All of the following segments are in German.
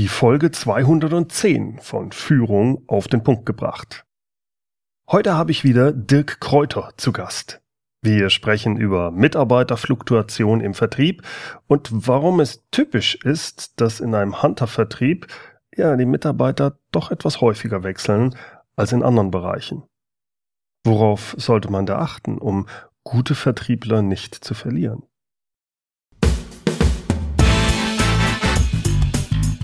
die Folge 210 von Führung auf den Punkt gebracht. Heute habe ich wieder Dirk Kräuter zu Gast. Wir sprechen über Mitarbeiterfluktuation im Vertrieb und warum es typisch ist, dass in einem Hunter-Vertrieb ja die Mitarbeiter doch etwas häufiger wechseln als in anderen Bereichen. Worauf sollte man da achten, um gute Vertriebler nicht zu verlieren?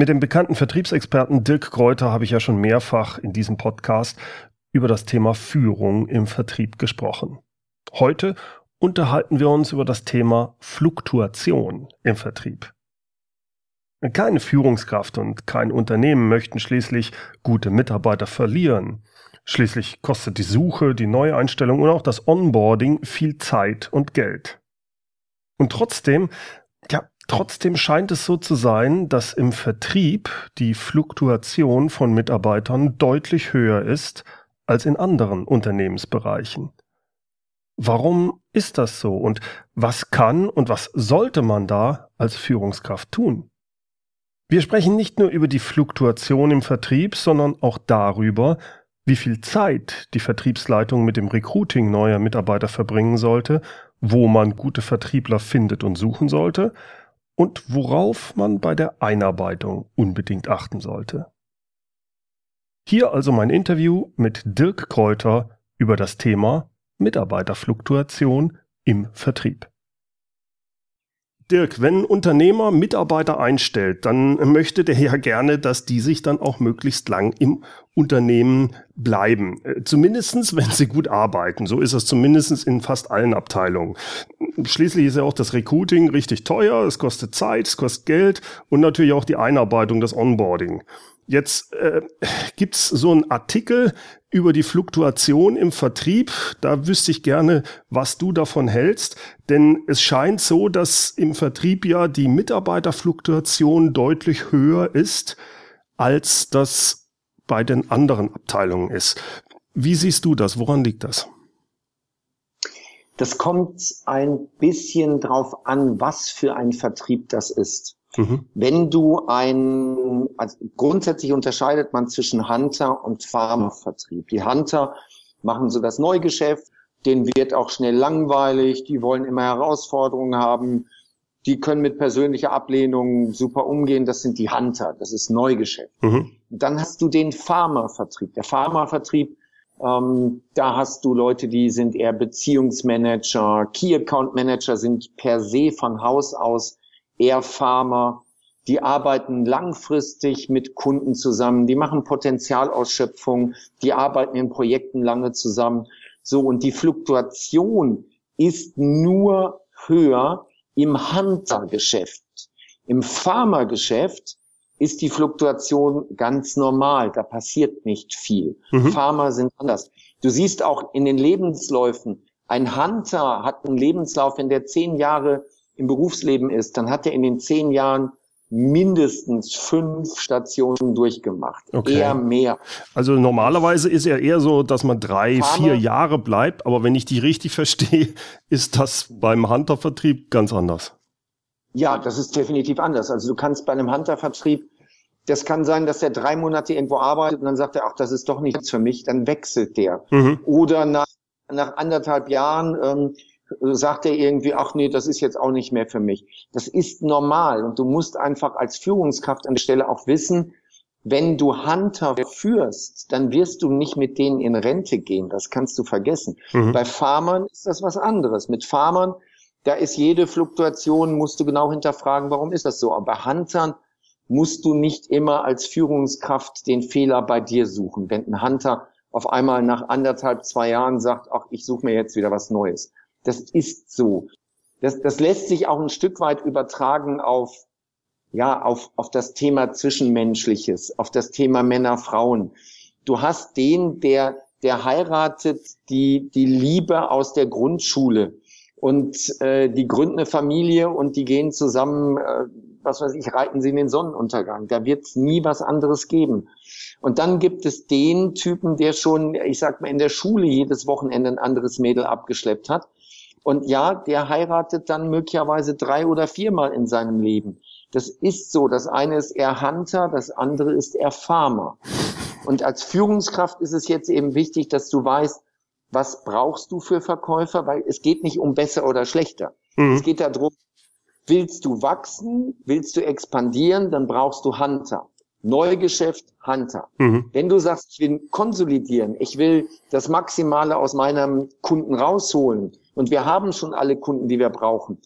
Mit dem bekannten Vertriebsexperten Dirk Kräuter habe ich ja schon mehrfach in diesem Podcast über das Thema Führung im Vertrieb gesprochen. Heute unterhalten wir uns über das Thema Fluktuation im Vertrieb. Keine Führungskraft und kein Unternehmen möchten schließlich gute Mitarbeiter verlieren. Schließlich kostet die Suche, die Neueinstellung und auch das Onboarding viel Zeit und Geld. Und trotzdem Trotzdem scheint es so zu sein, dass im Vertrieb die Fluktuation von Mitarbeitern deutlich höher ist als in anderen Unternehmensbereichen. Warum ist das so und was kann und was sollte man da als Führungskraft tun? Wir sprechen nicht nur über die Fluktuation im Vertrieb, sondern auch darüber, wie viel Zeit die Vertriebsleitung mit dem Recruiting neuer Mitarbeiter verbringen sollte, wo man gute Vertriebler findet und suchen sollte und worauf man bei der Einarbeitung unbedingt achten sollte. Hier also mein Interview mit Dirk Kräuter über das Thema Mitarbeiterfluktuation im Vertrieb. Dirk, wenn ein Unternehmer Mitarbeiter einstellt, dann möchte der ja gerne, dass die sich dann auch möglichst lang im Unternehmen bleiben. Äh, zumindestens, wenn sie gut arbeiten. So ist es zumindestens in fast allen Abteilungen. Schließlich ist ja auch das Recruiting richtig teuer, es kostet Zeit, es kostet Geld und natürlich auch die Einarbeitung, das Onboarding. Jetzt äh, gibt so einen Artikel über die Fluktuation im Vertrieb. Da wüsste ich gerne, was du davon hältst. Denn es scheint so, dass im Vertrieb ja die Mitarbeiterfluktuation deutlich höher ist, als das bei den anderen Abteilungen ist. Wie siehst du das? Woran liegt das? Das kommt ein bisschen drauf an, was für ein Vertrieb das ist. Mhm. Wenn du ein, also grundsätzlich unterscheidet man zwischen Hunter und Pharmavertrieb. Die Hunter machen so das Neugeschäft, denen wird auch schnell langweilig, die wollen immer Herausforderungen haben, die können mit persönlicher Ablehnung super umgehen, das sind die Hunter, das ist Neugeschäft. Mhm. Dann hast du den Pharmavertrieb. Der Pharmavertrieb, ähm, da hast du Leute, die sind eher Beziehungsmanager, Key Account Manager sind per se von Haus aus eher Farmer, die arbeiten langfristig mit Kunden zusammen, die machen Potenzialausschöpfung, die arbeiten in Projekten lange zusammen. So, und die Fluktuation ist nur höher im Hunter-Geschäft. Im Pharma-Geschäft ist die Fluktuation ganz normal. Da passiert nicht viel. Mhm. Pharma sind anders. Du siehst auch in den Lebensläufen, ein Hunter hat einen Lebenslauf, in der zehn Jahre im Berufsleben ist, dann hat er in den zehn Jahren mindestens fünf Stationen durchgemacht. Okay. Eher mehr. Also normalerweise ist er eher so, dass man drei, Pharma, vier Jahre bleibt, aber wenn ich die richtig verstehe, ist das beim Huntervertrieb ganz anders. Ja, das ist definitiv anders. Also du kannst bei einem Huntervertrieb, das kann sein, dass er drei Monate irgendwo arbeitet und dann sagt er, ach, das ist doch nichts für mich, dann wechselt der. Mhm. Oder nach, nach anderthalb Jahren ähm, sagt er irgendwie, ach nee, das ist jetzt auch nicht mehr für mich. Das ist normal und du musst einfach als Führungskraft an der Stelle auch wissen, wenn du Hunter führst, dann wirst du nicht mit denen in Rente gehen. Das kannst du vergessen. Mhm. Bei Farmern ist das was anderes. Mit Farmern, da ist jede Fluktuation, musst du genau hinterfragen, warum ist das so. Aber bei Huntern musst du nicht immer als Führungskraft den Fehler bei dir suchen. Wenn ein Hunter auf einmal nach anderthalb, zwei Jahren sagt, ach, ich suche mir jetzt wieder was Neues. Das ist so. Das, das lässt sich auch ein Stück weit übertragen auf, ja, auf, auf das Thema Zwischenmenschliches, auf das Thema Männer, Frauen. du hast den, der, der heiratet die, die Liebe aus der Grundschule und äh, die gründen eine Familie und die gehen zusammen, äh, was weiß ich, reiten sie in den Sonnenuntergang. Da wird es nie was anderes geben. Und dann gibt es den Typen, der schon, ich sag mal, in der Schule jedes Wochenende ein anderes Mädel abgeschleppt hat. Und ja, der heiratet dann möglicherweise drei oder viermal in seinem Leben. Das ist so. Das eine ist eher Hunter, das andere ist eher Farmer. Und als Führungskraft ist es jetzt eben wichtig, dass du weißt, was brauchst du für Verkäufer, weil es geht nicht um besser oder schlechter. Mhm. Es geht darum, willst du wachsen, willst du expandieren, dann brauchst du Hunter. Neugeschäft, Hunter. Mhm. Wenn du sagst, ich will konsolidieren, ich will das Maximale aus meinem Kunden rausholen und wir haben schon alle Kunden, die wir brauchen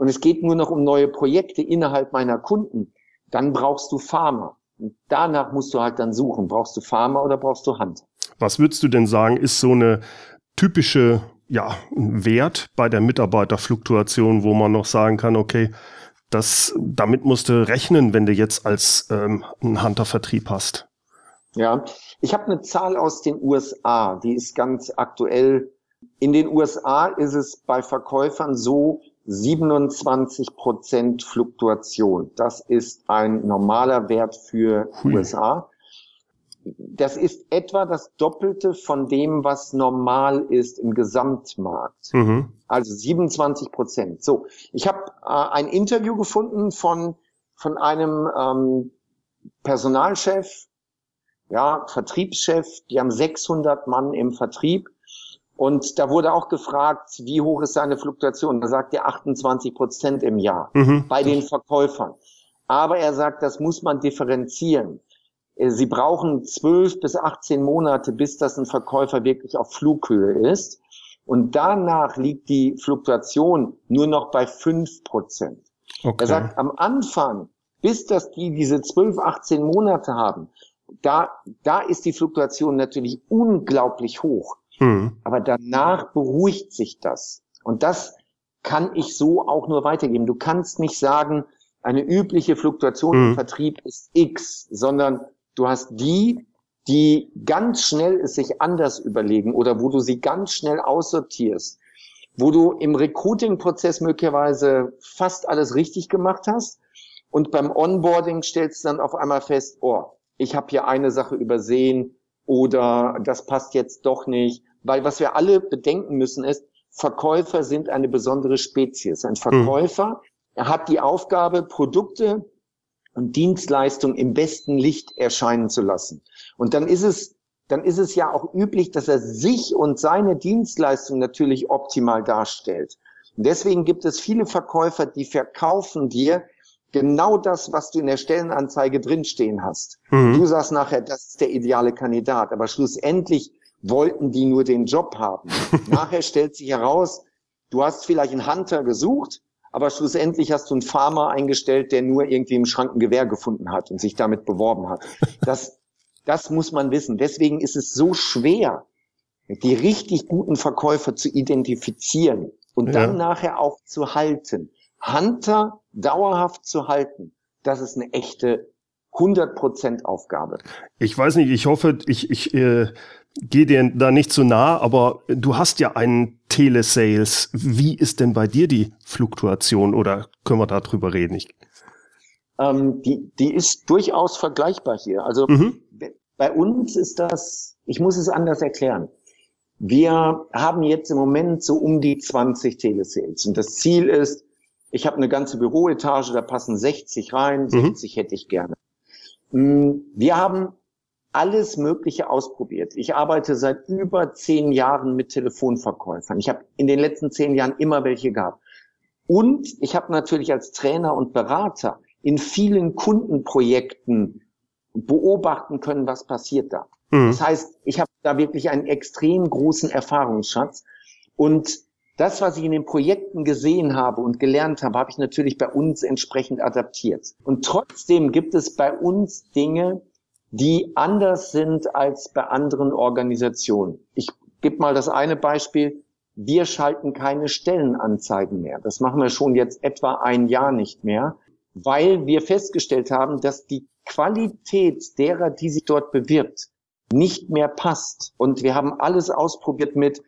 und es geht nur noch um neue Projekte innerhalb meiner Kunden, dann brauchst du Farmer. Und danach musst du halt dann suchen, brauchst du Farmer oder brauchst du Hunter. Was würdest du denn sagen, ist so eine typische ja, Wert bei der Mitarbeiterfluktuation, wo man noch sagen kann, okay, das, damit musst du rechnen, wenn du jetzt als ähm, ein Hunter-Vertrieb hast. Ja, ich habe eine Zahl aus den USA, die ist ganz aktuell. In den USA ist es bei Verkäufern so 27 Prozent Fluktuation. Das ist ein normaler Wert für Hui. USA das ist etwa das Doppelte von dem, was normal ist im Gesamtmarkt. Mhm. Also 27 Prozent. So, ich habe äh, ein Interview gefunden von von einem ähm, Personalchef, ja Vertriebschef. Die haben 600 Mann im Vertrieb. Und da wurde auch gefragt, wie hoch ist seine Fluktuation? Da sagt er 28 Prozent im Jahr mhm. bei den Verkäufern. Aber er sagt, das muss man differenzieren. Äh, sie brauchen zwölf bis 18 Monate, bis das ein Verkäufer wirklich auf Flughöhe ist. Und danach liegt die Fluktuation nur noch bei fünf Prozent. Okay. Er sagt, am Anfang, bis das die diese 12, 18 Monate haben, da, da ist die Fluktuation natürlich unglaublich hoch. Mhm. Aber danach beruhigt sich das. Und das kann ich so auch nur weitergeben. Du kannst nicht sagen, eine übliche Fluktuation mhm. im Vertrieb ist X, sondern Du hast die, die ganz schnell es sich anders überlegen oder wo du sie ganz schnell aussortierst, wo du im Recruiting-Prozess möglicherweise fast alles richtig gemacht hast und beim Onboarding stellst du dann auf einmal fest, oh, ich habe hier eine Sache übersehen oder das passt jetzt doch nicht, weil was wir alle bedenken müssen ist, Verkäufer sind eine besondere Spezies. Ein Verkäufer mhm. hat die Aufgabe, Produkte und Dienstleistung im besten Licht erscheinen zu lassen. Und dann ist es, dann ist es ja auch üblich, dass er sich und seine Dienstleistung natürlich optimal darstellt. Und deswegen gibt es viele Verkäufer, die verkaufen dir genau das, was du in der Stellenanzeige drinstehen hast. Mhm. Du sagst nachher, das ist der ideale Kandidat, aber schlussendlich wollten die nur den Job haben. nachher stellt sich heraus, du hast vielleicht einen Hunter gesucht, aber schlussendlich hast du einen Farmer eingestellt, der nur irgendwie im Schrank ein Gewehr gefunden hat und sich damit beworben hat. Das, das muss man wissen. Deswegen ist es so schwer, die richtig guten Verkäufer zu identifizieren und ja. dann nachher auch zu halten. Hunter dauerhaft zu halten, das ist eine echte 100% Aufgabe. Ich weiß nicht, ich hoffe, ich, ich äh, gehe dir da nicht zu nah, aber du hast ja einen Telesales. Wie ist denn bei dir die Fluktuation oder können wir darüber reden? Ich ähm, die, die ist durchaus vergleichbar hier. Also mhm. bei uns ist das, ich muss es anders erklären. Wir haben jetzt im Moment so um die 20 Telesales und das Ziel ist, ich habe eine ganze Büroetage, da passen 60 rein, 60 mhm. hätte ich gerne. Mm, wir haben alles Mögliche ausprobiert. Ich arbeite seit über zehn Jahren mit Telefonverkäufern. Ich habe in den letzten zehn Jahren immer welche gehabt. Und ich habe natürlich als Trainer und Berater in vielen Kundenprojekten beobachten können, was passiert da. Mhm. Das heißt, ich habe da wirklich einen extrem großen Erfahrungsschatz. Und das, was ich in den Projekten gesehen habe und gelernt habe, habe ich natürlich bei uns entsprechend adaptiert. Und trotzdem gibt es bei uns Dinge, die anders sind als bei anderen Organisationen. Ich gebe mal das eine Beispiel. Wir schalten keine Stellenanzeigen mehr. Das machen wir schon jetzt etwa ein Jahr nicht mehr, weil wir festgestellt haben, dass die Qualität derer, die sich dort bewirbt, nicht mehr passt. Und wir haben alles ausprobiert mit,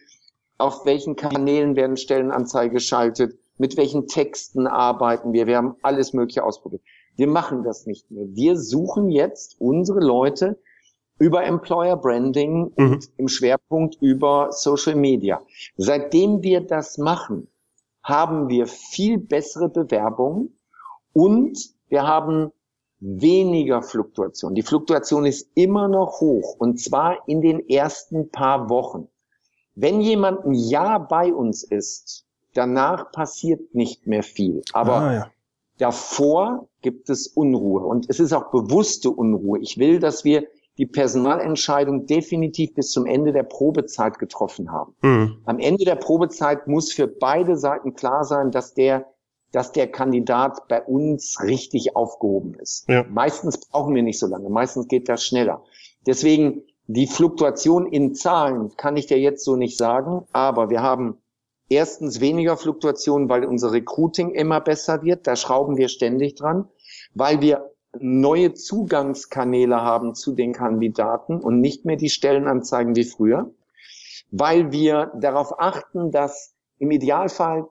auf welchen Kanälen werden Stellenanzeige geschaltet, mit welchen Texten arbeiten wir. Wir haben alles Mögliche ausprobiert. Wir machen das nicht mehr. Wir suchen jetzt unsere Leute über Employer Branding mhm. und im Schwerpunkt über Social Media. Seitdem wir das machen, haben wir viel bessere Bewerbungen und wir haben weniger Fluktuation. Die Fluktuation ist immer noch hoch und zwar in den ersten paar Wochen. Wenn jemand ein Jahr bei uns ist, danach passiert nicht mehr viel. Aber ah, ja. davor gibt es Unruhe und es ist auch bewusste Unruhe. Ich will, dass wir die Personalentscheidung definitiv bis zum Ende der Probezeit getroffen haben. Mhm. Am Ende der Probezeit muss für beide Seiten klar sein, dass der dass der Kandidat bei uns richtig aufgehoben ist. Ja. Meistens brauchen wir nicht so lange, meistens geht das schneller. Deswegen die Fluktuation in Zahlen kann ich dir jetzt so nicht sagen, aber wir haben erstens weniger Fluktuation, weil unser Recruiting immer besser wird, da schrauben wir ständig dran, weil wir neue Zugangskanäle haben zu den Kandidaten und nicht mehr die Stellenanzeigen wie früher, weil wir darauf achten, dass im Idealfall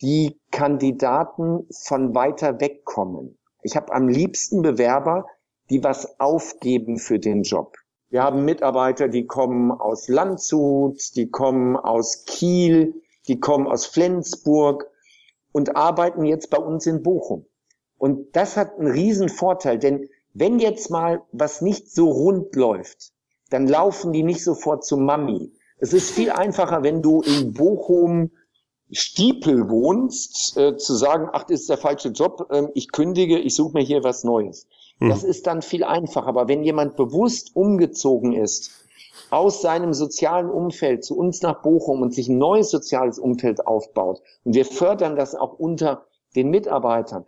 die Kandidaten von weiter weg kommen. Ich habe am liebsten Bewerber, die was aufgeben für den Job. Wir haben Mitarbeiter, die kommen aus Landshut, die kommen aus Kiel, die kommen aus Flensburg und arbeiten jetzt bei uns in Bochum. Und das hat einen riesen Vorteil, denn wenn jetzt mal was nicht so rund läuft, dann laufen die nicht sofort zu Mami. Es ist viel einfacher, wenn du in Bochum Stiepel wohnst, äh, zu sagen, ach, das ist der falsche Job, äh, ich kündige, ich suche mir hier was Neues. Hm. Das ist dann viel einfacher. Aber wenn jemand bewusst umgezogen ist, aus seinem sozialen Umfeld zu uns nach Bochum und sich ein neues soziales Umfeld aufbaut, und wir fördern das auch unter den Mitarbeitern,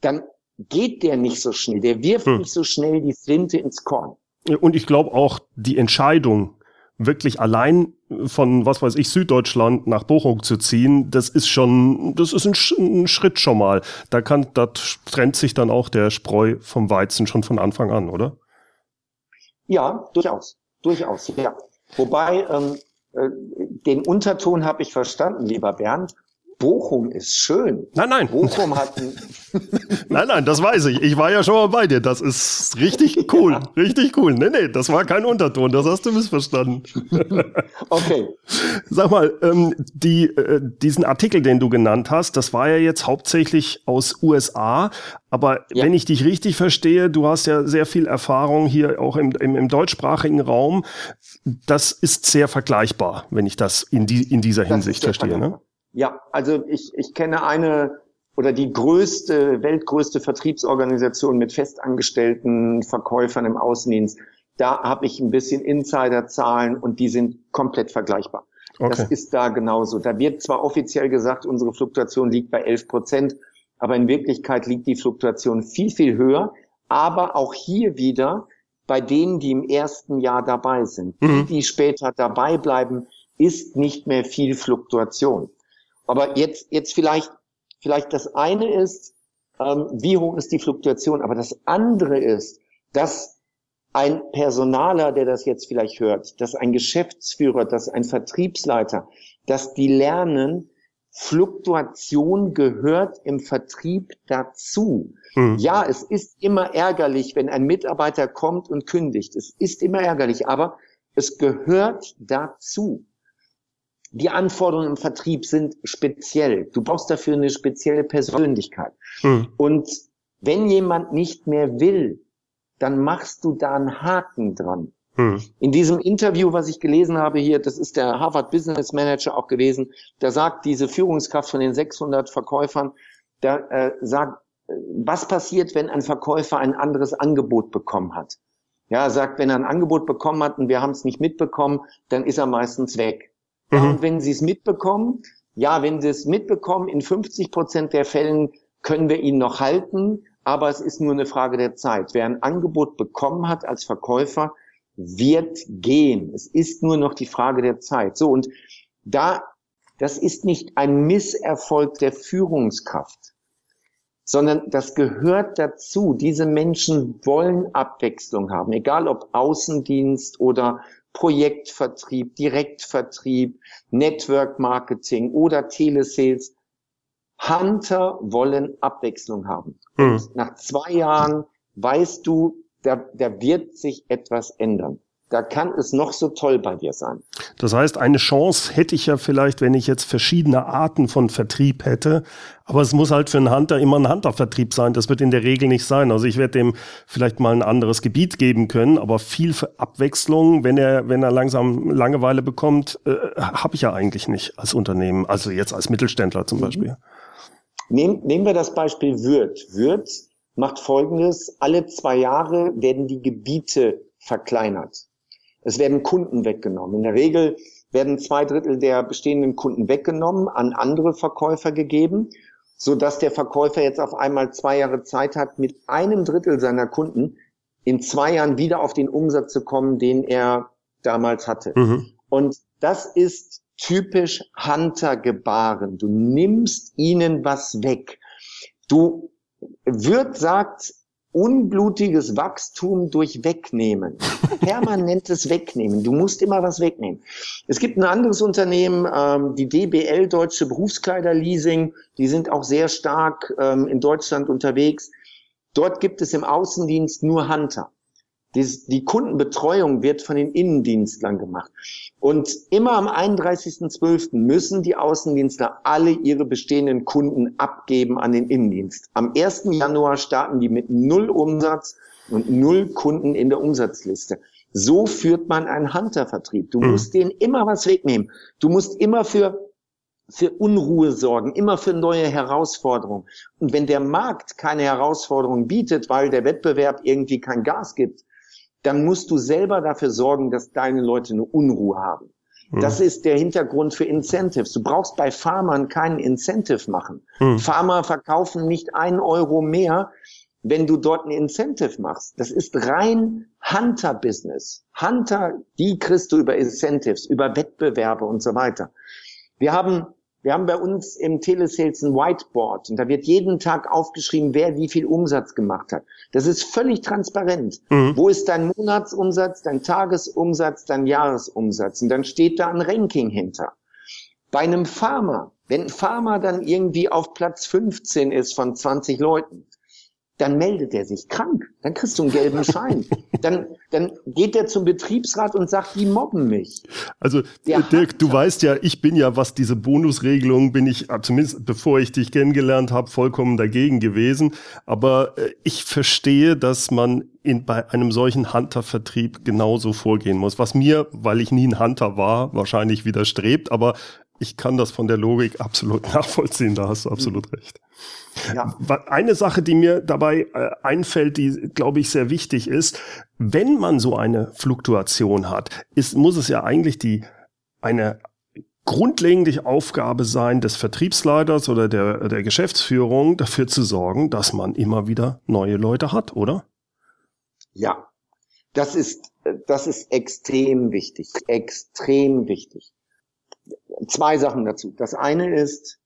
dann geht der nicht so schnell, der wirft hm. nicht so schnell die Flinte ins Korn. Und ich glaube auch, die Entscheidung, wirklich allein von, was weiß ich, Süddeutschland nach Bochum zu ziehen, das ist schon, das ist ein, ein, Schritt schon mal. Da kann, da trennt sich dann auch der Spreu vom Weizen schon von Anfang an, oder? Ja, durchaus. Durchaus, ja. Wobei, ähm, äh, den Unterton habe ich verstanden, lieber Bernd. Bochum ist schön. Nein, nein. Bochum hat ein Nein, nein, das weiß ich. Ich war ja schon mal bei dir. Das ist richtig cool. Ja. Richtig cool. Nee, nee, das war kein Unterton. Das hast du missverstanden. okay. Sag mal, ähm, die, äh, diesen Artikel, den du genannt hast, das war ja jetzt hauptsächlich aus USA. Aber ja. wenn ich dich richtig verstehe, du hast ja sehr viel Erfahrung hier auch im, im, im deutschsprachigen Raum. Das ist sehr vergleichbar, wenn ich das in, die, in dieser Hinsicht verstehe. Ne? Ja, also ich, ich kenne eine oder die größte, weltgrößte Vertriebsorganisation mit festangestellten Verkäufern im Außendienst. Da habe ich ein bisschen Insiderzahlen und die sind komplett vergleichbar. Okay. Das ist da genauso. Da wird zwar offiziell gesagt, unsere Fluktuation liegt bei 11 Prozent, aber in Wirklichkeit liegt die Fluktuation viel, viel höher. Aber auch hier wieder bei denen, die im ersten Jahr dabei sind. Mhm. Die, die später dabei bleiben, ist nicht mehr viel Fluktuation. Aber jetzt, jetzt vielleicht, vielleicht das eine ist, ähm, wie hoch ist die Fluktuation, aber das andere ist, dass ein Personaler, der das jetzt vielleicht hört, dass ein Geschäftsführer, dass ein Vertriebsleiter, dass die lernen, Fluktuation gehört im Vertrieb dazu. Mhm. Ja, es ist immer ärgerlich, wenn ein Mitarbeiter kommt und kündigt. Es ist immer ärgerlich, aber es gehört dazu die Anforderungen im Vertrieb sind speziell. Du brauchst dafür eine spezielle Persönlichkeit. Mhm. Und wenn jemand nicht mehr will, dann machst du da einen Haken dran. Mhm. In diesem Interview, was ich gelesen habe hier, das ist der Harvard Business Manager auch gewesen, da sagt diese Führungskraft von den 600 Verkäufern, da äh, sagt, was passiert, wenn ein Verkäufer ein anderes Angebot bekommen hat? Ja, er sagt, wenn er ein Angebot bekommen hat und wir haben es nicht mitbekommen, dann ist er meistens weg. Mhm. und wenn Sie es mitbekommen, ja, wenn Sie es mitbekommen, in 50 Prozent der Fällen können wir ihn noch halten, aber es ist nur eine Frage der Zeit. Wer ein Angebot bekommen hat als Verkäufer, wird gehen. Es ist nur noch die Frage der Zeit. So, und da, das ist nicht ein Misserfolg der Führungskraft, sondern das gehört dazu. Diese Menschen wollen Abwechslung haben, egal ob Außendienst oder Projektvertrieb, Direktvertrieb, Network Marketing oder Telesales. Hunter wollen Abwechslung haben. Mhm. nach zwei Jahren weißt du, da, da wird sich etwas ändern da kann es noch so toll bei dir sein. Das heißt, eine Chance hätte ich ja vielleicht, wenn ich jetzt verschiedene Arten von Vertrieb hätte. Aber es muss halt für einen Hunter immer ein Hunter-Vertrieb sein. Das wird in der Regel nicht sein. Also ich werde dem vielleicht mal ein anderes Gebiet geben können, aber viel Abwechslung, wenn er, wenn er langsam Langeweile bekommt, äh, habe ich ja eigentlich nicht als Unternehmen. Also jetzt als Mittelständler zum mhm. Beispiel. Nehm, nehmen wir das Beispiel Würth. Würth macht Folgendes. Alle zwei Jahre werden die Gebiete verkleinert. Es werden Kunden weggenommen. In der Regel werden zwei Drittel der bestehenden Kunden weggenommen, an andere Verkäufer gegeben, so dass der Verkäufer jetzt auf einmal zwei Jahre Zeit hat, mit einem Drittel seiner Kunden in zwei Jahren wieder auf den Umsatz zu kommen, den er damals hatte. Mhm. Und das ist typisch Hunter-Gebaren. Du nimmst ihnen was weg. Du, wird sagt, unblutiges Wachstum durch Wegnehmen. Permanentes Wegnehmen. Du musst immer was wegnehmen. Es gibt ein anderes Unternehmen, ähm, die DBL Deutsche Berufskleiderleasing. Die sind auch sehr stark ähm, in Deutschland unterwegs. Dort gibt es im Außendienst nur Hunter. Die, Kundenbetreuung wird von den Innendienstlern gemacht. Und immer am 31.12. müssen die Außendienstler alle ihre bestehenden Kunden abgeben an den Innendienst. Am 1. Januar starten die mit null Umsatz und null Kunden in der Umsatzliste. So führt man einen Hunter-Vertrieb. Du mhm. musst denen immer was wegnehmen. Du musst immer für für Unruhe sorgen, immer für neue Herausforderungen. Und wenn der Markt keine Herausforderungen bietet, weil der Wettbewerb irgendwie kein Gas gibt, dann musst du selber dafür sorgen, dass deine Leute eine Unruhe haben. Mhm. Das ist der Hintergrund für Incentives. Du brauchst bei Farmern keinen Incentive machen. Mhm. Farmer verkaufen nicht einen Euro mehr, wenn du dort ein Incentive machst. Das ist rein Hunter-Business. Hunter, die kriegst du über Incentives, über Wettbewerbe und so weiter. Wir haben wir haben bei uns im Telesales ein Whiteboard und da wird jeden Tag aufgeschrieben, wer wie viel Umsatz gemacht hat. Das ist völlig transparent. Mhm. Wo ist dein Monatsumsatz, dein Tagesumsatz, dein Jahresumsatz? Und dann steht da ein Ranking hinter. Bei einem Farmer, wenn ein Farmer dann irgendwie auf Platz 15 ist von 20 Leuten, dann meldet er sich krank. Dann kriegst du einen gelben Schein. dann, dann geht er zum Betriebsrat und sagt, die mobben mich. Also Der Dirk, du weißt ja, ich bin ja, was diese Bonusregelung, bin ich, äh, zumindest bevor ich dich kennengelernt habe, vollkommen dagegen gewesen. Aber äh, ich verstehe, dass man in, bei einem solchen Hunter-Vertrieb genauso vorgehen muss. Was mir, weil ich nie ein Hunter war, wahrscheinlich widerstrebt. Aber ich kann das von der Logik absolut nachvollziehen, da hast du absolut mhm. recht. Ja. Eine Sache, die mir dabei äh, einfällt, die, glaube ich, sehr wichtig ist, wenn man so eine Fluktuation hat, ist, muss es ja eigentlich die, eine grundlegende Aufgabe sein des Vertriebsleiters oder der, der Geschäftsführung, dafür zu sorgen, dass man immer wieder neue Leute hat, oder? Ja, das ist, das ist extrem wichtig, extrem wichtig zwei Sachen dazu. Das eine ist,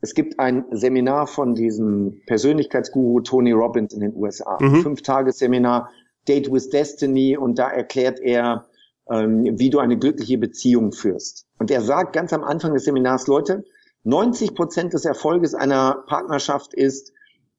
es gibt ein Seminar von diesem Persönlichkeitsguru Tony Robbins in den USA. Mhm. Fünf-Tages-Seminar, Date with Destiny, und da erklärt er, ähm, wie du eine glückliche Beziehung führst. Und er sagt ganz am Anfang des Seminars, Leute, 90 Prozent des Erfolges einer Partnerschaft ist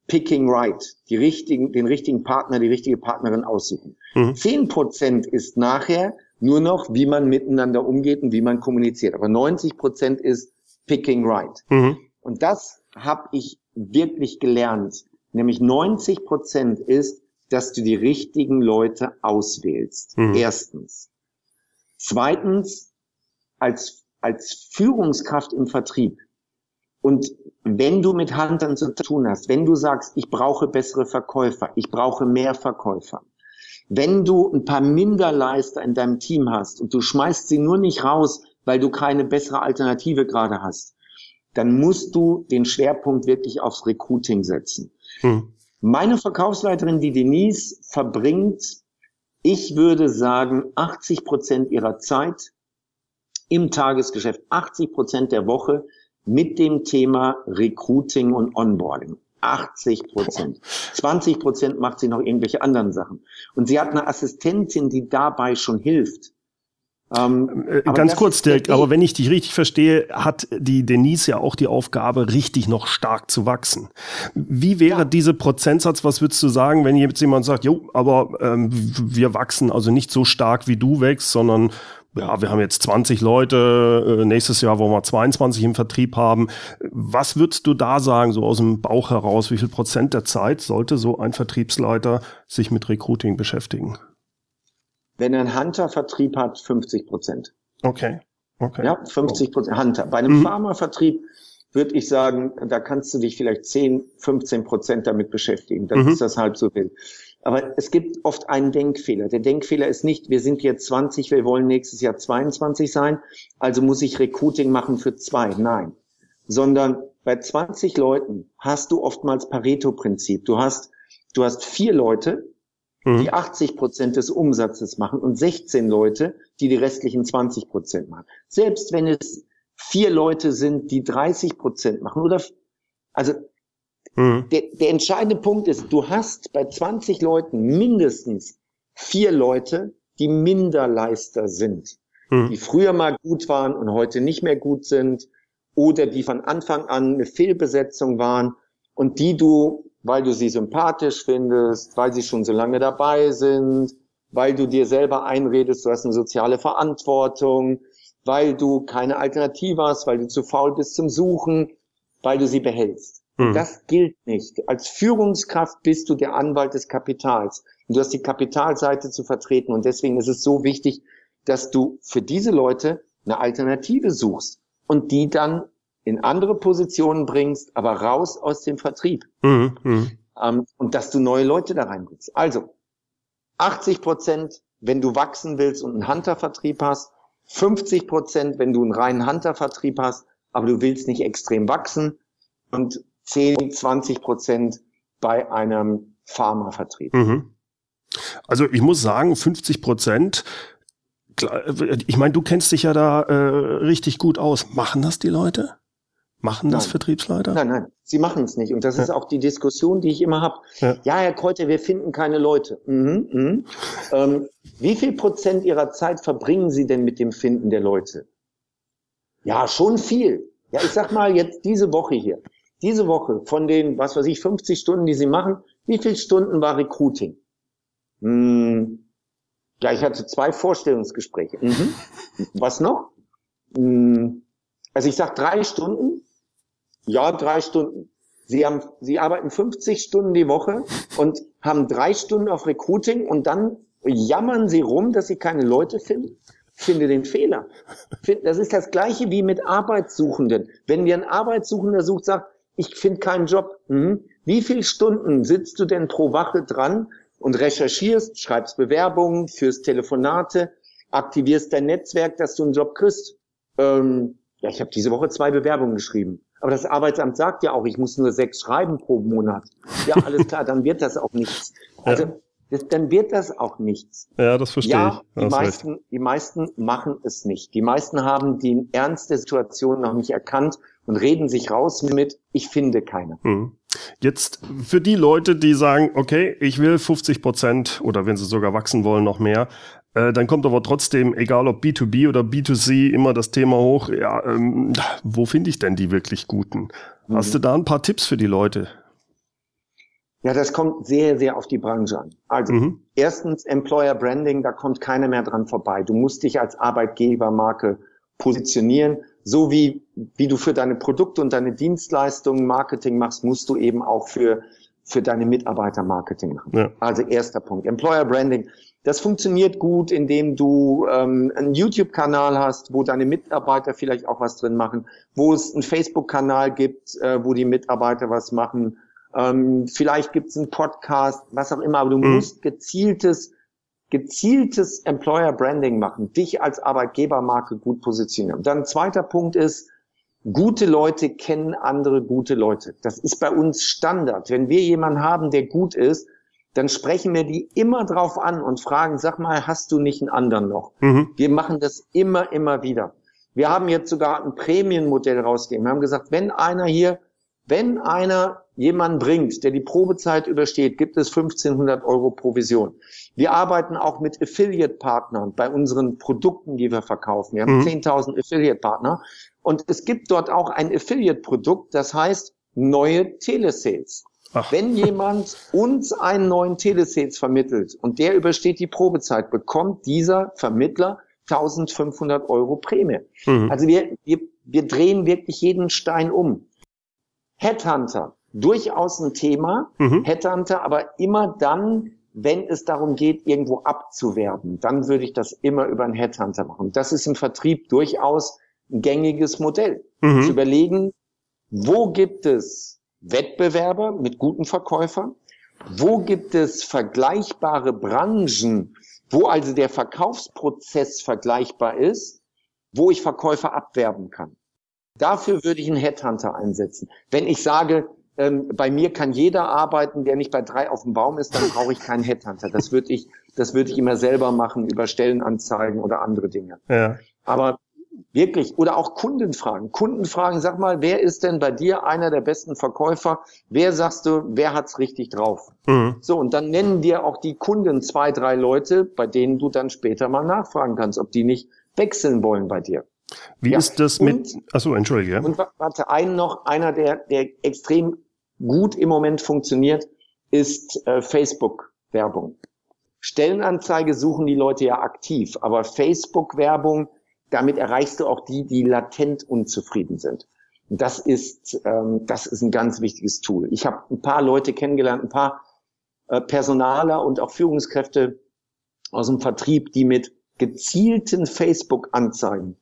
picking right, die richtigen, den richtigen Partner, die richtige Partnerin aussuchen. Mhm. Zehn mhm. Prozent ist nachher nur noch, wie man miteinander umgeht und wie man kommuniziert. Aber 90 Prozent ist picking right. Mhm. Und das habe ich wirklich gelernt. Nämlich 90 Prozent ist, dass du die richtigen Leute auswählst. Mhm. Erstens. Zweitens, als, als Führungskraft im Vertrieb. Und wenn du mit Huntern zu tun hast, wenn du sagst, ich brauche bessere Verkäufer, ich brauche mehr Verkäufer, wenn du ein paar Minderleister in deinem Team hast und du schmeißt sie nur nicht raus, weil du keine bessere Alternative gerade hast, dann musst du den Schwerpunkt wirklich aufs Recruiting setzen. Hm. Meine Verkaufsleiterin, die Denise, verbringt, ich würde sagen, 80 Prozent ihrer Zeit im Tagesgeschäft, 80 Prozent der Woche mit dem Thema Recruiting und Onboarding. 80 Prozent. 20 Prozent macht sie noch irgendwelche anderen Sachen. Und sie hat eine Assistentin, die dabei schon hilft. Ähm, äh, Ganz kurz, Dirk, aber wenn ich dich richtig verstehe, hat die Denise ja auch die Aufgabe, richtig noch stark zu wachsen. Wie wäre ja. diese Prozentsatz, was würdest du sagen, wenn jetzt jemand sagt, jo, aber ähm, wir wachsen also nicht so stark wie du wächst, sondern ja, wir haben jetzt 20 Leute, äh, nächstes Jahr wollen wir 22 im Vertrieb haben. Was würdest du da sagen, so aus dem Bauch heraus, wie viel Prozent der Zeit sollte so ein Vertriebsleiter sich mit Recruiting beschäftigen? Wenn er einen Hunter-Vertrieb hat, 50 Prozent. Okay. okay. Ja, 50 Prozent Hunter. Bei einem mhm. Pharma-Vertrieb würde ich sagen, da kannst du dich vielleicht 10, 15 Prozent damit beschäftigen. Dann mhm. ist das halb so wild. Aber es gibt oft einen Denkfehler. Der Denkfehler ist nicht, wir sind jetzt 20, wir wollen nächstes Jahr 22 sein, also muss ich Recruiting machen für zwei. Nein. Sondern bei 20 Leuten hast du oftmals Pareto-Prinzip. Du hast, du hast vier Leute, mhm. die 80 Prozent des Umsatzes machen und 16 Leute, die die restlichen 20 Prozent machen. Selbst wenn es vier Leute sind, die 30 Prozent machen oder, also, mhm. der, der entscheidende Punkt ist, du hast bei 20 Leuten mindestens vier Leute, die Minderleister sind, mhm. die früher mal gut waren und heute nicht mehr gut sind oder die von Anfang an eine Fehlbesetzung waren und die du weil du sie sympathisch findest, weil sie schon so lange dabei sind, weil du dir selber einredest, du hast eine soziale Verantwortung, weil du keine Alternative hast, weil du zu faul bist zum Suchen, weil du sie behältst. Mhm. Das gilt nicht. Als Führungskraft bist du der Anwalt des Kapitals. Und du hast die Kapitalseite zu vertreten. Und deswegen ist es so wichtig, dass du für diese Leute eine Alternative suchst und die dann in andere Positionen bringst, aber raus aus dem Vertrieb. Mhm, mh. ähm, und dass du neue Leute da reinbringst. Also 80 Prozent, wenn du wachsen willst und einen Hunter-Vertrieb hast, 50 Prozent, wenn du einen reinen Hunter-Vertrieb hast, aber du willst nicht extrem wachsen und 10, 20 Prozent bei einem Pharma-Vertrieb. Mhm. Also ich muss sagen, 50 Prozent ich meine, du kennst dich ja da äh, richtig gut aus. Machen das die Leute? Machen das nein. Vertriebsleiter? Nein, nein, sie machen es nicht. Und das ja. ist auch die Diskussion, die ich immer habe. Ja. ja, Herr Kräuter, wir finden keine Leute. Mhm, mhm. Ähm, wie viel Prozent Ihrer Zeit verbringen Sie denn mit dem Finden der Leute? Ja, schon viel. Ja, ich sag mal jetzt diese Woche hier. Diese Woche von den, was weiß ich, 50 Stunden, die Sie machen, wie viel Stunden war Recruiting? Hm, ja, ich hatte zwei Vorstellungsgespräche. Mhm. Was noch? Hm, also ich sag drei Stunden ja, drei Stunden. Sie haben, Sie arbeiten 50 Stunden die Woche und haben drei Stunden auf Recruiting und dann jammern Sie rum, dass Sie keine Leute finden. Finde den Fehler. Das ist das Gleiche wie mit Arbeitssuchenden. Wenn dir ein Arbeitssuchender sucht, sagt, ich finde keinen Job. Mhm. Wie viele Stunden sitzt du denn pro Woche dran und recherchierst, schreibst Bewerbungen, führst Telefonate, aktivierst dein Netzwerk, dass du einen Job kriegst? Ähm, ja, ich habe diese Woche zwei Bewerbungen geschrieben. Aber das Arbeitsamt sagt ja auch, ich muss nur sechs schreiben pro Monat. Ja, alles klar, dann wird das auch nichts. Also ja. das, dann wird das auch nichts. Ja, das verstehe ja, ich. Die meisten, die meisten machen es nicht. Die meisten haben den Ernst der Situation noch nicht erkannt und reden sich raus mit, ich finde keine. Mhm. Jetzt für die Leute, die sagen, okay, ich will 50 Prozent oder wenn sie sogar wachsen wollen, noch mehr, äh, dann kommt aber trotzdem, egal ob B2B oder B2C, immer das Thema hoch, ja, ähm, wo finde ich denn die wirklich Guten? Mhm. Hast du da ein paar Tipps für die Leute? Ja, das kommt sehr, sehr auf die Branche an. Also mhm. erstens Employer Branding, da kommt keiner mehr dran vorbei. Du musst dich als Arbeitgebermarke positionieren. So wie, wie du für deine Produkte und deine Dienstleistungen Marketing machst, musst du eben auch für, für deine Mitarbeiter Marketing machen. Ja. Also erster Punkt. Employer Branding. Das funktioniert gut, indem du ähm, einen YouTube-Kanal hast, wo deine Mitarbeiter vielleicht auch was drin machen, wo es einen Facebook-Kanal gibt, äh, wo die Mitarbeiter was machen. Ähm, vielleicht gibt es einen Podcast, was auch immer, aber du mhm. musst gezieltes, gezieltes Employer Branding machen, dich als Arbeitgebermarke gut positionieren. Und dann zweiter Punkt ist, gute Leute kennen andere gute Leute. Das ist bei uns Standard. Wenn wir jemanden haben, der gut ist, dann sprechen wir die immer drauf an und fragen, sag mal, hast du nicht einen anderen noch? Mhm. Wir machen das immer, immer wieder. Wir haben jetzt sogar ein Prämienmodell rausgegeben. Wir haben gesagt, wenn einer hier Wenn einer jemanden bringt, der die Probezeit übersteht, gibt es 1500 Euro Provision. Wir arbeiten auch mit Affiliate-Partnern bei unseren Produkten, die wir verkaufen. Wir haben mhm. 10.000 Affiliate-Partner. Und es gibt dort auch ein Affiliate-Produkt, das heißt neue Telesales. Ach. Wenn jemand uns einen neuen Telesales vermittelt und der übersteht die Probezeit, bekommt dieser Vermittler 1500 Euro Prämie. Mhm. Also wir, wir, wir drehen wirklich jeden Stein um. Headhunter, durchaus ein Thema. Mhm. Headhunter, aber immer dann, wenn es darum geht, irgendwo abzuwerben, dann würde ich das immer über einen Headhunter machen. Das ist im Vertrieb durchaus ein gängiges Modell. Mhm. Zu überlegen, wo gibt es Wettbewerber mit guten Verkäufern? Wo gibt es vergleichbare Branchen, wo also der Verkaufsprozess vergleichbar ist, wo ich Verkäufer abwerben kann? Dafür würde ich einen Headhunter einsetzen. Wenn ich sage, ähm, bei mir kann jeder arbeiten, der nicht bei drei auf dem Baum ist, dann brauche ich keinen Headhunter. Das würde ich, das würde ich immer selber machen über Stellenanzeigen oder andere Dinge. Ja. Aber wirklich, oder auch Kundenfragen. Kundenfragen, sag mal, wer ist denn bei dir einer der besten Verkäufer? Wer sagst du, wer hat's richtig drauf? Mhm. So, und dann nennen dir auch die Kunden zwei, drei Leute, bei denen du dann später mal nachfragen kannst, ob die nicht wechseln wollen bei dir. Wie ja. ist das und, mit, achso, entschuldige. Und warte, einen noch, einer, der, der extrem gut im Moment funktioniert, ist äh, Facebook-Werbung. Stellenanzeige suchen die Leute ja aktiv, aber Facebook-Werbung, damit erreichst du auch die, die latent unzufrieden sind. Das ist, ähm, das ist ein ganz wichtiges Tool. Ich habe ein paar Leute kennengelernt, ein paar äh, Personaler und auch Führungskräfte aus dem Vertrieb, die mit gezielten Facebook-Anzeigen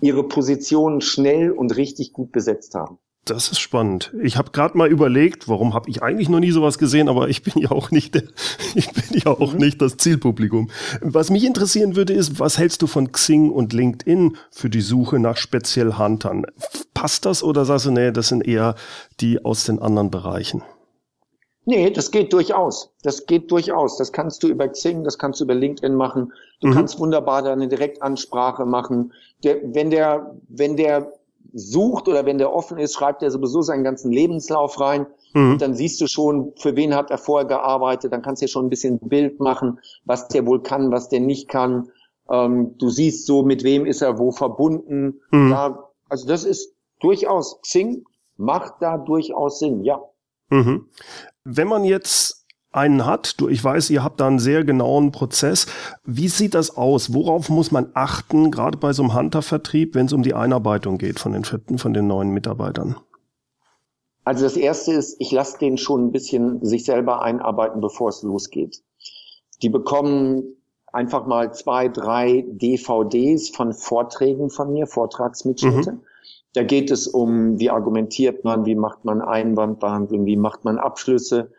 ihre Positionen schnell und richtig gut besetzt haben. Das ist spannend. Ich habe gerade mal überlegt, warum habe ich eigentlich noch nie sowas gesehen, aber ich bin ja auch nicht der, ich bin ja auch mhm. nicht das Zielpublikum. Was mich interessieren würde, ist, was hältst du von Xing und LinkedIn für die Suche nach speziell Huntern? Passt das oder sagst du, nee, das sind eher die aus den anderen Bereichen? Nee, das geht durchaus. Das geht durchaus. Das kannst du über Xing, das kannst du über LinkedIn machen. Du mhm. kannst wunderbar deine Direktansprache machen. Der, wenn der, wenn der sucht oder wenn der offen ist, schreibt er sowieso seinen ganzen Lebenslauf rein. Mhm. Und dann siehst du schon, für wen hat er vorher gearbeitet. Dann kannst du ja schon ein bisschen Bild machen, was der wohl kann, was der nicht kann. Ähm, du siehst so, mit wem ist er wo verbunden. Mhm. Ja, also das ist durchaus, Xing macht da durchaus Sinn, ja. Mhm. Wenn man jetzt einen hat, du, ich weiß, ihr habt da einen sehr genauen Prozess. Wie sieht das aus? Worauf muss man achten, gerade bei so einem Hunter-Vertrieb, wenn es um die Einarbeitung geht von den, von den neuen Mitarbeitern? Also das erste ist, ich lasse den schon ein bisschen sich selber einarbeiten, bevor es losgeht. Die bekommen einfach mal zwei, drei DVDs von Vorträgen von mir, Vortragsmitschnitte. Mhm. Da geht es um, wie argumentiert man, wie macht man Einwandbehandlung, wie macht man Abschlüsse.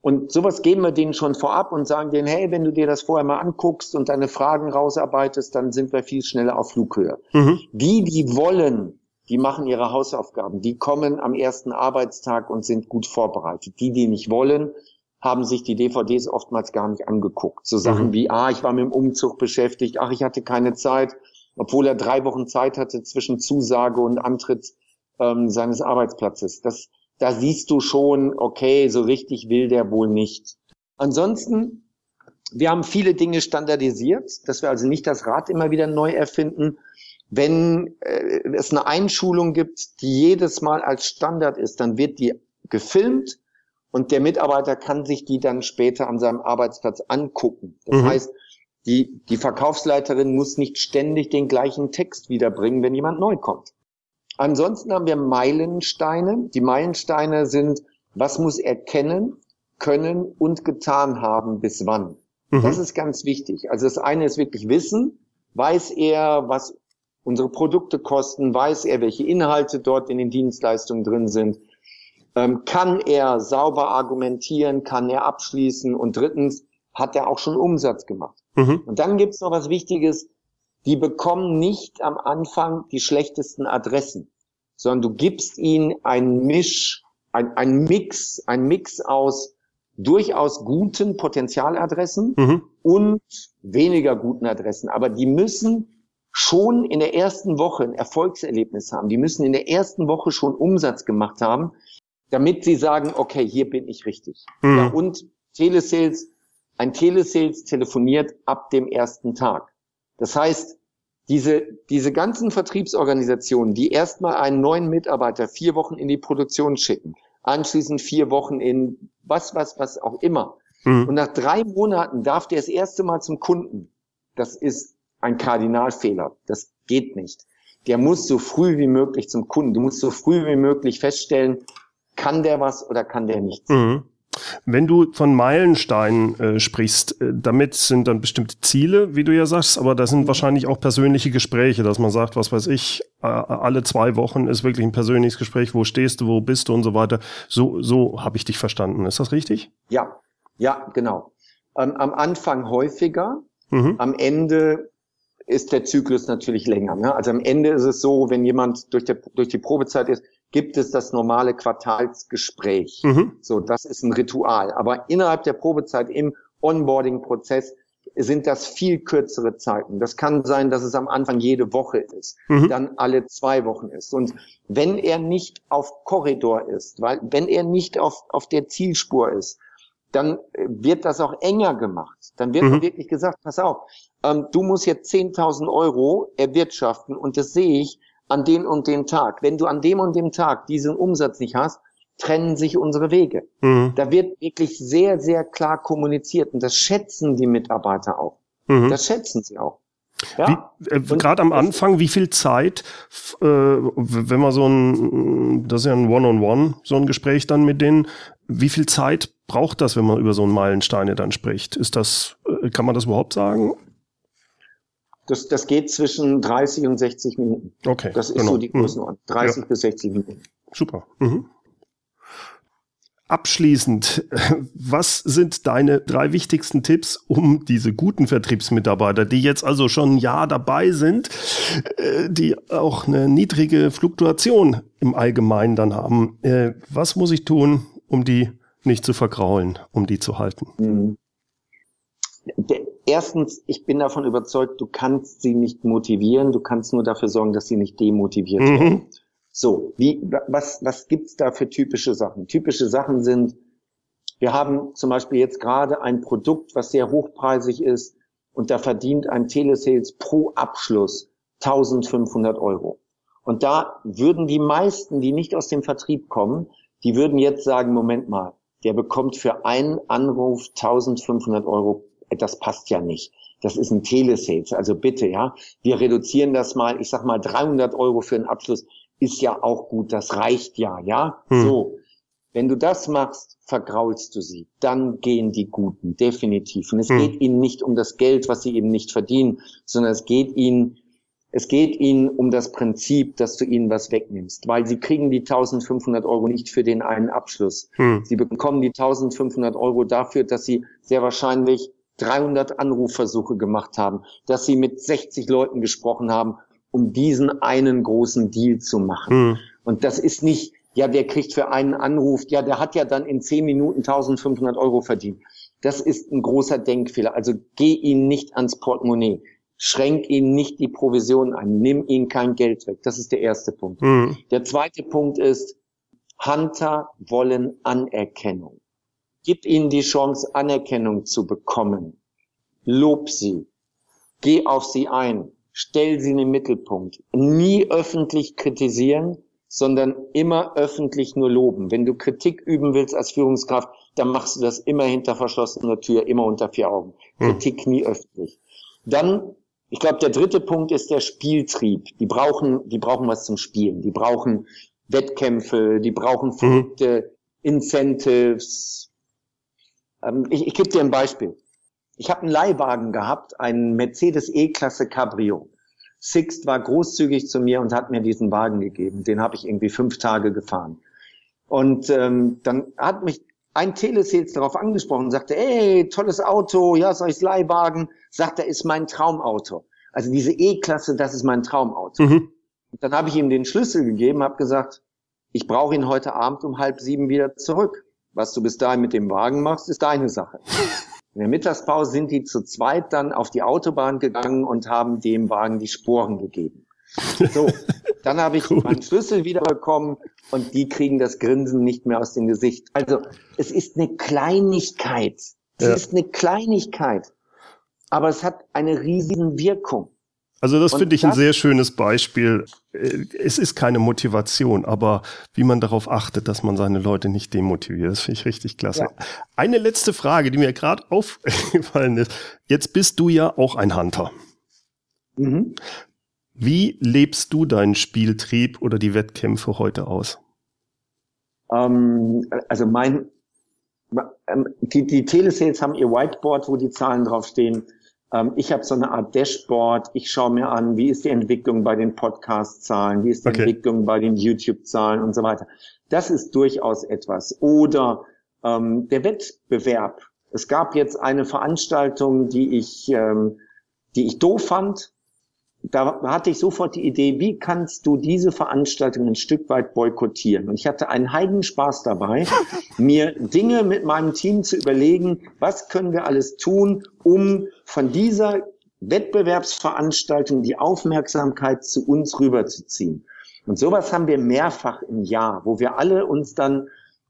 Und sowas geben wir denen schon vorab und sagen denen, hey, wenn du dir das vorher mal anguckst und deine Fragen rausarbeitest, dann sind wir viel schneller auf Flughöhe. Mhm. Die, die wollen, die machen ihre Hausaufgaben. Die kommen am ersten Arbeitstag und sind gut vorbereitet. Die, die nicht wollen, haben sich die DVDs oftmals gar nicht angeguckt. So Sachen mhm. wie, ah, ich war mit dem Umzug beschäftigt, ach, ich hatte keine Zeit, obwohl er drei Wochen Zeit hatte zwischen Zusage und Antritt ähm, seines Arbeitsplatzes. Das, da siehst du schon, okay, so richtig will der wohl nicht. Ansonsten, wir haben viele Dinge standardisiert, dass wir also nicht das Rad immer wieder neu erfinden. Wenn äh, es eine Einschulung gibt, die jedes Mal als Standard ist, dann wird die gefilmt und der Mitarbeiter kann sich die dann später an seinem Arbeitsplatz angucken. Das mhm. heißt, die, die Verkaufsleiterin muss nicht ständig den gleichen Text wiederbringen, wenn jemand neu kommt. Ansonsten haben wir Meilensteine. Die Meilensteine sind, was muss er kennen, können und getan haben, bis wann. Mhm. Das ist ganz wichtig. Also das eine ist wirklich Wissen. Weiß er, was unsere Produkte kosten? Weiß er, welche Inhalte dort in den Dienstleistungen drin sind? Ähm, kann er sauber argumentieren? Kann er abschließen? Und drittens, hat er auch schon Umsatz gemacht? Mhm. Und dann gibt's noch was Wichtiges. Die bekommen nicht am Anfang die schlechtesten Adressen, sondern du gibst ihnen ein Misch, ein, ein Mix, ein Mix aus durchaus guten Potenzialadressen mhm. und weniger guten Adressen. Aber die müssen schon in der ersten Woche ein Erfolgserlebnis haben. Die müssen in der ersten Woche schon Umsatz gemacht haben, damit sie sagen, okay, hier bin ich richtig. Mhm. Ja, und Telesales, ein Telesales telefoniert ab dem ersten Tag. Das heißt, diese, diese ganzen Vertriebsorganisationen, die erstmal einen neuen Mitarbeiter vier Wochen in die Produktion schicken, anschließend vier Wochen in was, was, was auch immer. Mhm. Und nach drei Monaten darf der das erste Mal zum Kunden. Das ist ein Kardinalfehler. Das geht nicht. Der muss so früh wie möglich zum Kunden. Du musst so früh wie möglich feststellen, kann der was oder kann der nichts. Mhm. Wenn du von Meilensteinen äh, sprichst, äh, damit sind dann bestimmte Ziele, wie du ja sagst, aber da sind mhm. wahrscheinlich auch persönliche Gespräche, dass man sagt, was weiß ich, äh, alle zwei Wochen ist wirklich ein persönliches Gespräch, wo stehst du, wo bist du und so weiter. So, so habe ich dich verstanden. Ist das richtig? Ja, ja, genau. Ähm, am Anfang häufiger, mhm. am Ende ist der Zyklus natürlich länger. Ne? Also am Ende ist es so, wenn jemand durch, der, durch die Probezeit ist, gibt es das normale Quartalsgespräch. Mhm. So, das ist ein Ritual. Aber innerhalb der Probezeit im Onboarding-Prozess sind das viel kürzere Zeiten. Das kann sein, dass es am Anfang jede Woche ist, mhm. dann alle zwei Wochen ist. Und wenn er nicht auf Korridor ist, weil wenn er nicht auf, auf der Zielspur ist, dann wird das auch enger gemacht. Dann wird mhm. wirklich gesagt, pass auf, ähm, du musst jetzt 10.000 Euro erwirtschaften und das sehe ich an den und den Tag. Wenn du an dem und dem Tag diesen Umsatz nicht hast, trennen sich unsere Wege. Mhm. Da wird wirklich sehr, sehr klar kommuniziert und das schätzen die Mitarbeiter auch. Mhm. Das schätzen sie auch. Ja. Äh, Gerade am Anfang, wie viel Zeit, äh, wenn man so ein, das ist ja ein One-on-One, -on -One, so ein Gespräch dann mit denen, wie viel Zeit braucht das, wenn man über so einen Meilensteine dann spricht? Ist das, äh, kann man das überhaupt sagen? Das, das geht zwischen 30 und 60 Minuten. Okay. Das ist genau. so die mhm. Größenordnung. 30 ja. bis 60 Minuten. Super. Mhm. Abschließend, was sind deine drei wichtigsten Tipps, um diese guten Vertriebsmitarbeiter, die jetzt also schon ein Jahr dabei sind, äh, die auch eine niedrige Fluktuation im Allgemeinen dann haben, äh, was muss ich tun, um die nicht zu vergraulen, um die zu halten? Mhm. Erstens, ich bin davon überzeugt, du kannst sie nicht motivieren, du kannst nur dafür sorgen, dass sie nicht demotiviert mhm. werden. So, wie, was, was gibt's da für typische Sachen? Typische Sachen sind, wir haben zum Beispiel jetzt gerade ein Produkt, was sehr hochpreisig ist und da verdient ein Telesales pro Abschluss 1500 Euro. Und da würden die meisten, die nicht aus dem Vertrieb kommen, die würden jetzt sagen, Moment mal, der bekommt für einen Anruf 1500 Euro, das passt ja nicht. Das ist ein Telesales, also bitte, ja. Wir reduzieren das mal, ich sag mal 300 Euro für einen Abschluss ist ja auch gut, das reicht ja, ja. Hm. So. Wenn du das machst, vergraulst du sie. Dann gehen die Guten, definitiv. Und es hm. geht ihnen nicht um das Geld, was sie eben nicht verdienen, sondern es geht ihnen es geht ihnen um das Prinzip, dass du ihnen was wegnimmst, weil sie kriegen die 1500 Euro nicht für den einen Abschluss. Hm. Sie bekommen die 1500 Euro dafür, dass sie sehr wahrscheinlich 300 Anrufversuche gemacht haben, dass sie mit 60 Leuten gesprochen haben, um diesen einen großen Deal zu machen. Hm. Und das ist nicht, ja, der kriegt für einen Anruf, ja, der hat ja dann in 10 Minuten 1500 Euro verdient. Das ist ein großer Denkfehler. Also geh ihnen nicht ans Portemonnaie schränk ihnen nicht die Provision ein, nimm ihnen kein Geld weg. Das ist der erste Punkt. Mhm. Der zweite Punkt ist, Hunter wollen Anerkennung. Gib ihnen die Chance, Anerkennung zu bekommen. Lob sie. Geh auf sie ein. Stell sie in den Mittelpunkt. Nie öffentlich kritisieren, sondern immer öffentlich nur loben. Wenn du Kritik üben willst als Führungskraft, dann machst du das immer hinter verschlossener Tür, immer unter vier Augen. Mhm. Kritik nie öffentlich. Dann ich glaube, der dritte Punkt ist der Spieltrieb. Die brauchen, die brauchen was zum Spielen. Die brauchen Wettkämpfe, die brauchen verrückte mhm. Incentives. Ähm, ich ich gebe dir ein Beispiel. Ich habe einen Leihwagen gehabt, einen Mercedes E-Klasse Cabrio. Sixt war großzügig zu mir und hat mir diesen Wagen gegeben. Den habe ich irgendwie fünf Tage gefahren. Und ähm, dann hat mich ein Telesales darauf angesprochen und sagte, ey, tolles Auto, ja, solches Leihwagen, sagt er, ist mein Traumauto. Also diese E-Klasse, das ist mein Traumauto. Mhm. Dann habe ich ihm den Schlüssel gegeben, habe gesagt, ich brauche ihn heute Abend um halb sieben wieder zurück. Was du bis dahin mit dem Wagen machst, ist deine Sache. In der Mittagspause sind die zu zweit dann auf die Autobahn gegangen und haben dem Wagen die Sporen gegeben. So, dann habe ich cool. meinen Schlüssel wieder bekommen und die kriegen das Grinsen nicht mehr aus dem Gesicht. Also es ist eine Kleinigkeit. Es ja. ist eine Kleinigkeit. Aber es hat eine riesige Wirkung. Also das finde ich ein sehr schönes Beispiel. Äh, es ist keine Motivation, aber wie man darauf achtet, dass man seine Leute nicht demotiviert, das finde ich richtig klasse. Ja. Eine letzte Frage, die mir gerade aufgefallen ist. Jetzt bist du ja auch ein Hunter. Mhm. Wie lebst du deinen Spieltrieb oder die Wettkämpfe heute aus? Ähm, also mein, ähm, die, die Telesales haben ihr Whiteboard, wo die Zahlen draufstehen. Ähm, ich habe so eine Art Dashboard. Ich schaue mir an, wie ist die Entwicklung bei den Podcast-Zahlen, wie ist die okay. Entwicklung bei den YouTube-Zahlen und so weiter. Das ist durchaus etwas. Oder ähm, der Wettbewerb. Es gab jetzt eine Veranstaltung, die ich, ähm, die ich doof fand da hatte ich sofort die Idee, wie kannst du diese Veranstaltung ein Stück weit boykottieren? Und ich hatte einen heiden Spaß dabei, mir Dinge mit meinem Team zu überlegen, was können wir alles tun, um von dieser Wettbewerbsveranstaltung die Aufmerksamkeit zu uns rüberzuziehen. Und sowas haben wir mehrfach im Jahr, wo wir alle uns dann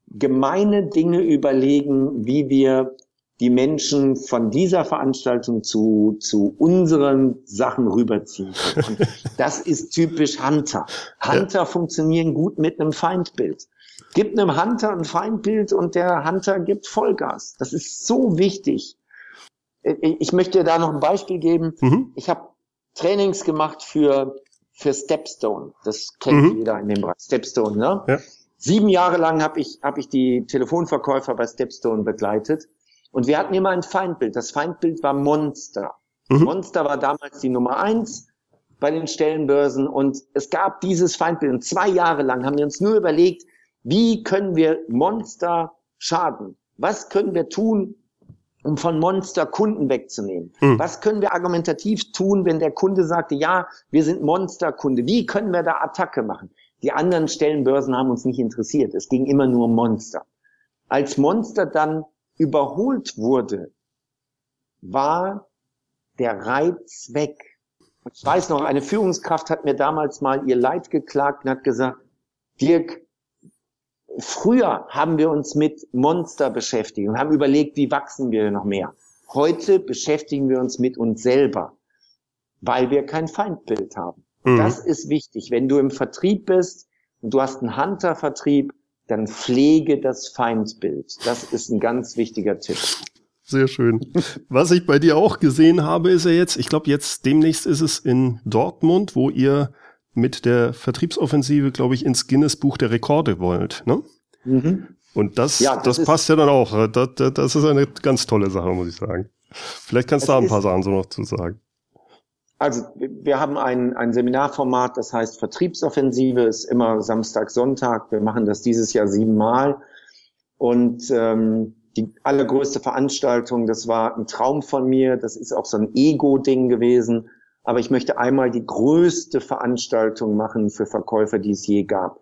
gemeine Dinge überlegen, wie wir die Menschen von dieser Veranstaltung zu, zu unseren Sachen rüberziehen können. Und das ist typisch Hunter. Hunter ja. funktionieren gut mit einem Feindbild. Gibt einem Hunter ein Feindbild und der Hunter gibt Vollgas. Das ist so wichtig. Ich möchte da noch ein Beispiel geben. Mhm. Ich habe Trainings gemacht für, für Stepstone. Das kennt mhm. jeder in dem Bereich. Stepstone, ne? Ja. Sieben Jahre lang habe ich, hab ich die Telefonverkäufer bei Stepstone begleitet. Und wir hatten immer ein Feindbild. Das Feindbild war Monster. Mhm. Monster war damals die Nummer eins bei den Stellenbörsen und es gab dieses Feindbild. Und zwei Jahre lang haben wir uns nur überlegt, wie können wir Monster schaden? Was können wir tun, um von Monster Kunden wegzunehmen? Mhm. Was können wir argumentativ tun, wenn der Kunde sagte, ja, wir sind Monsterkunde? Wie können wir da Attacke machen? Die anderen Stellenbörsen haben uns nicht interessiert. Es ging immer nur um Monster. Als Monster dann überholt wurde, war der Reiz weg. Ich weiß noch, eine Führungskraft hat mir damals mal ihr Leid geklagt und hat gesagt, Dirk, früher haben wir uns mit Monster beschäftigt und haben überlegt, wie wachsen wir noch mehr. Heute beschäftigen wir uns mit uns selber, weil wir kein Feindbild haben. Mhm. Das ist wichtig. Wenn du im Vertrieb bist und du hast einen Hunter-Vertrieb, dann pflege das Feindbild. Das ist ein ganz wichtiger Tipp. Sehr schön. Was ich bei dir auch gesehen habe, ist ja jetzt, ich glaube jetzt demnächst ist es in Dortmund, wo ihr mit der Vertriebsoffensive, glaube ich, ins Guinness Buch der Rekorde wollt. Ne? Mhm. Und das, ja, das, das passt ja dann auch. Das, das, ist eine ganz tolle Sache, muss ich sagen. Vielleicht kannst du da ein paar Sachen so noch zu sagen. Also wir haben ein, ein Seminarformat, das heißt Vertriebsoffensive, ist immer Samstag, Sonntag. Wir machen das dieses Jahr siebenmal. Und ähm, die allergrößte Veranstaltung, das war ein Traum von mir, das ist auch so ein Ego-Ding gewesen. Aber ich möchte einmal die größte Veranstaltung machen für Verkäufer, die es je gab.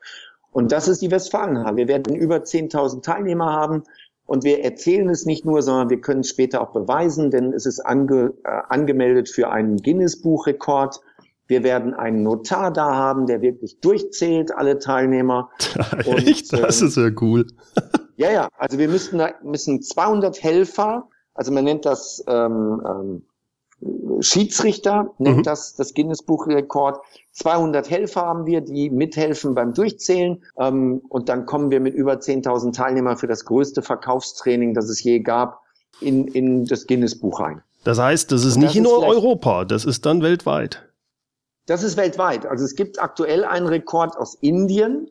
Und das ist die Westfalenhalle. Wir werden über 10.000 Teilnehmer haben. Und wir erzählen es nicht nur, sondern wir können es später auch beweisen, denn es ist ange, äh, angemeldet für einen Guinness-Buchrekord. Wir werden einen Notar da haben, der wirklich durchzählt, alle Teilnehmer. Und, Echt? Das ähm, ist ja cool. ja, ja. Also wir müssen, müssen 200 Helfer, also man nennt das ähm, ähm, Schiedsrichter, nennt mhm. das das Guinness-Buchrekord. 200 Helfer haben wir, die mithelfen beim Durchzählen. Ähm, und dann kommen wir mit über 10.000 Teilnehmern für das größte Verkaufstraining, das es je gab, in, in das Guinness-Buch rein. Das heißt, das ist und nicht das nur Europa, das ist dann weltweit. Das ist weltweit. Also es gibt aktuell einen Rekord aus Indien.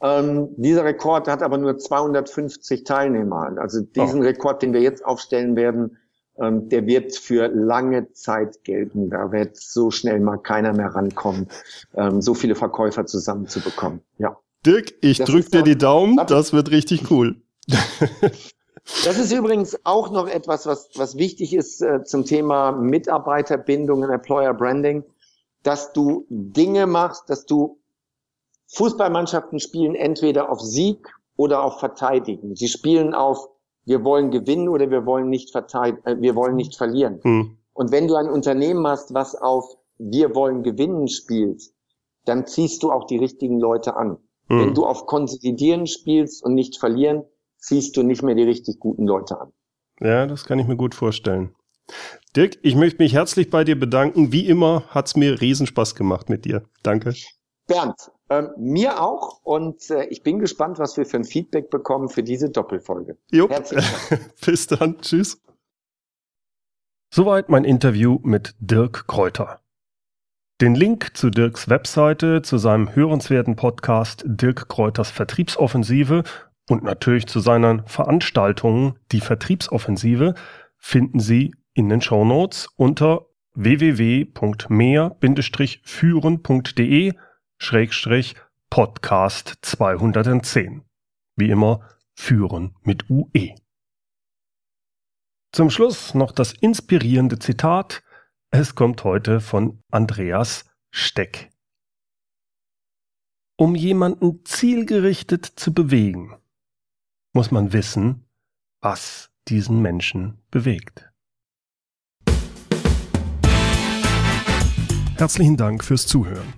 Ähm, dieser Rekord hat aber nur 250 Teilnehmer. Also diesen oh. Rekord, den wir jetzt aufstellen werden, ähm, der wird für lange Zeit gelten. Da wird so schnell mal keiner mehr rankommen, ähm, so viele Verkäufer zusammenzubekommen. Ja. Dirk, ich drück dir die Daumen, das wird richtig cool. Das ist übrigens auch noch etwas, was, was wichtig ist äh, zum Thema Mitarbeiterbindung und Employer Branding, dass du Dinge machst, dass du Fußballmannschaften spielen entweder auf Sieg oder auf Verteidigen. Sie spielen auf wir wollen gewinnen oder wir wollen nicht verteidigen, äh, wir wollen nicht verlieren. Mhm. Und wenn du ein Unternehmen hast, was auf wir wollen gewinnen spielt, dann ziehst du auch die richtigen Leute an. Mhm. Wenn du auf konsolidieren spielst und nicht verlieren, ziehst du nicht mehr die richtig guten Leute an. Ja, das kann ich mir gut vorstellen. Dirk, ich möchte mich herzlich bei dir bedanken. Wie immer hat's mir Riesenspaß gemacht mit dir. Danke. Bernd, ähm, mir auch und äh, ich bin gespannt, was wir für ein Feedback bekommen für diese Doppelfolge. Jo. Bis dann. Tschüss. Soweit mein Interview mit Dirk Kräuter. Den Link zu Dirks Webseite, zu seinem hörenswerten Podcast Dirk Kräuters Vertriebsoffensive und natürlich zu seinen Veranstaltungen Die Vertriebsoffensive finden Sie in den Shownotes unter www.mehr-führen.de Schrägstrich Podcast 210. Wie immer führen mit UE. Zum Schluss noch das inspirierende Zitat. Es kommt heute von Andreas Steck. Um jemanden zielgerichtet zu bewegen, muss man wissen, was diesen Menschen bewegt. Herzlichen Dank fürs Zuhören.